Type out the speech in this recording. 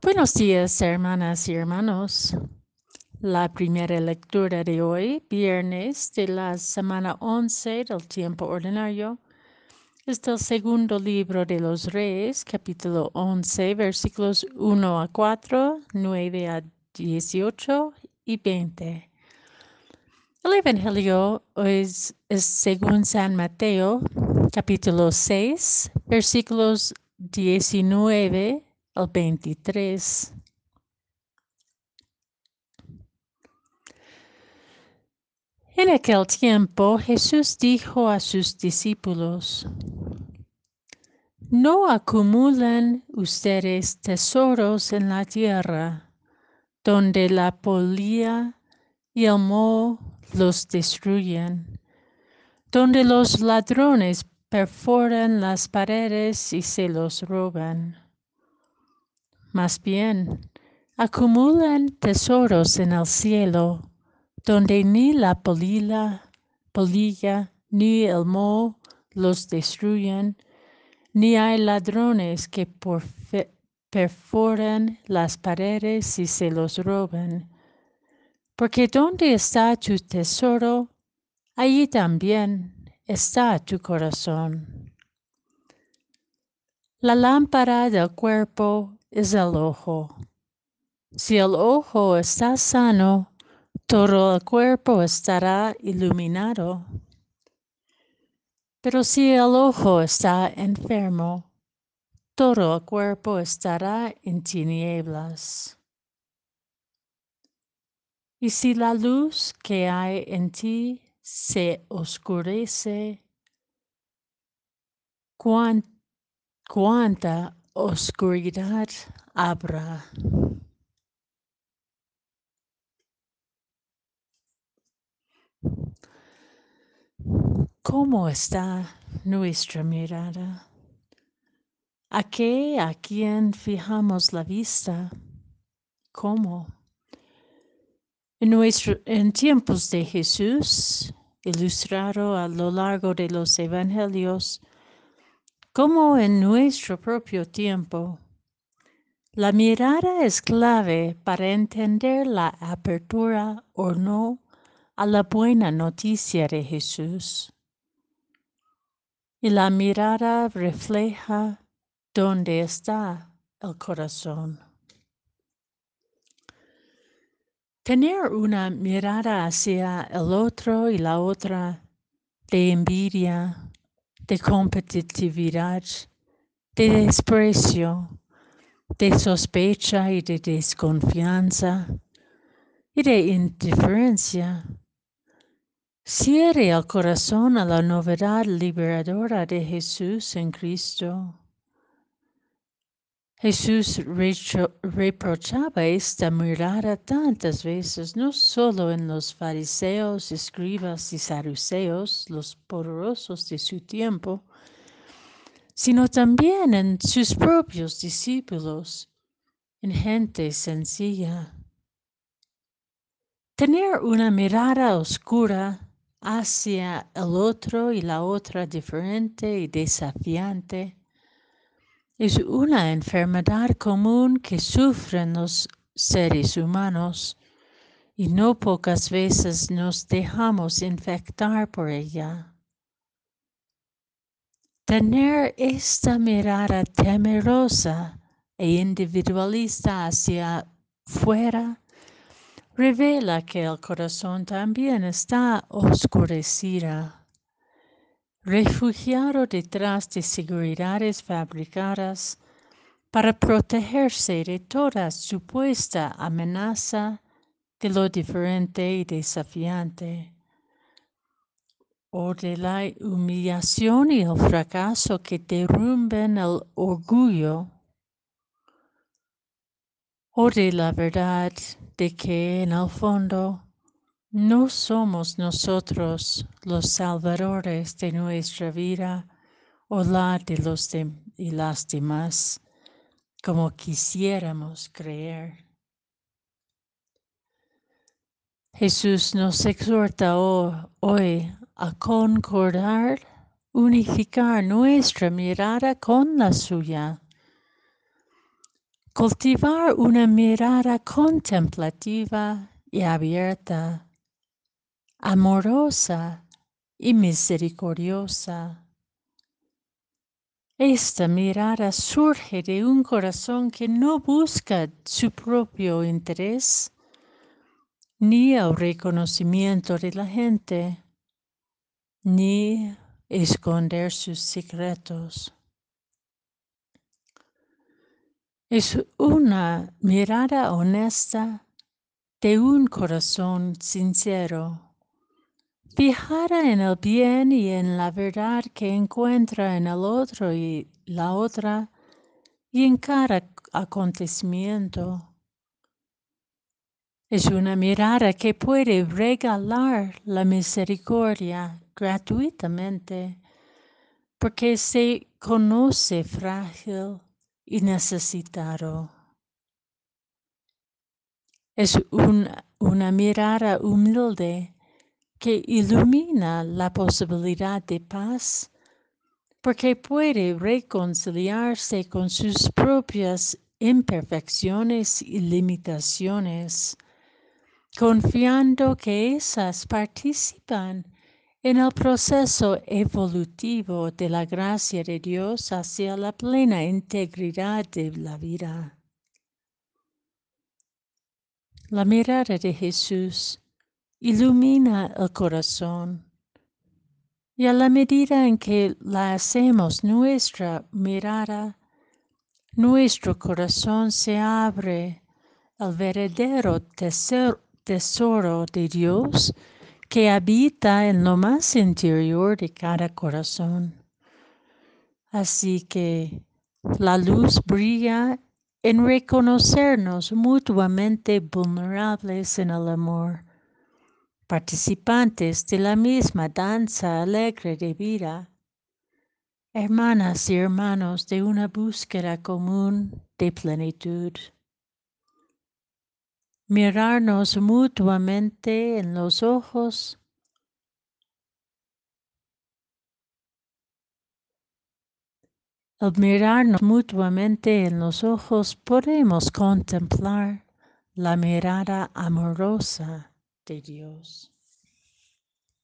Buenos días, hermanas y hermanos. La primera lectura de hoy, viernes de la semana 11 del tiempo ordinario, es del segundo libro de los Reyes, capítulo 11, versículos 1 a 4, 9 a 18 y 20. El Evangelio es, es según San Mateo, capítulo 6, versículos 19 al 23. En aquel tiempo Jesús dijo a sus discípulos, No acumulen ustedes tesoros en la tierra, donde la polilla y el moho los destruyen, donde los ladrones perforan las paredes y se los roban más bien, acumulan tesoros en el cielo, donde ni la polilla, polilla ni el moho los destruyen, ni hay ladrones que perforan las paredes y se los roban. Porque donde está tu tesoro, allí también está tu corazón. La lámpara del cuerpo es el ojo. Si el ojo está sano, todo el cuerpo estará iluminado. Pero si el ojo está enfermo, todo el cuerpo estará en tinieblas. Y si la luz que hay en ti se oscurece, cuánta oscuridad habrá. ¿Cómo está nuestra mirada? ¿A qué, a quién fijamos la vista? ¿Cómo? En, nuestro, en tiempos de Jesús, ilustrado a lo largo de los evangelios, como en nuestro propio tiempo. La mirada es clave para entender la apertura o no a la buena noticia de Jesús. Y la mirada refleja dónde está el corazón. Tener una mirada hacia el otro y la otra de envidia, de competitividad, de desprecio, de sospecha y de desconfianza y de indiferencia. Cierre el corazón a la novedad liberadora de Jesús en Cristo Jesús reprochaba esta mirada tantas veces, no solo en los fariseos, escribas y saduceos, los poderosos de su tiempo, sino también en sus propios discípulos, en gente sencilla. Tener una mirada oscura hacia el otro y la otra diferente y desafiante es una enfermedad común que sufren los seres humanos y no pocas veces nos dejamos infectar por ella. Tener esta mirada temerosa e individualista hacia fuera revela que el corazón también está oscurecido refugiado detrás de seguridades fabricadas para protegerse de toda supuesta amenaza de lo diferente y desafiante, o de la humillación y el fracaso que derrumben el orgullo, o de la verdad de que en el fondo no somos nosotros los salvadores de nuestra vida o la de los y las demás, como quisiéramos creer. Jesús nos exhorta hoy a concordar, unificar nuestra mirada con la suya, Cultivar una mirada contemplativa y abierta, amorosa y misericordiosa. Esta mirada surge de un corazón que no busca su propio interés ni el reconocimiento de la gente, ni esconder sus secretos. Es una mirada honesta de un corazón sincero fijada en el bien y en la verdad que encuentra en el otro y la otra y en cada acontecimiento. Es una mirada que puede regalar la misericordia gratuitamente porque se conoce frágil y necesitado. Es una, una mirada humilde que ilumina la posibilidad de paz porque puede reconciliarse con sus propias imperfecciones y limitaciones, confiando que esas participan en el proceso evolutivo de la gracia de Dios hacia la plena integridad de la vida. La mirada de Jesús ilumina el corazón. Y a la medida en que la hacemos nuestra mirada, nuestro corazón se abre al verdadero tesoro de Dios que habita en lo más interior de cada corazón. Así que la luz brilla en reconocernos mutuamente vulnerables en el amor participantes de la misma danza alegre de vida, hermanas y hermanos de una búsqueda común de plenitud. Mirarnos mutuamente en los ojos Al mirarnos mutuamente en los ojos podemos contemplar la mirada amorosa de Dios.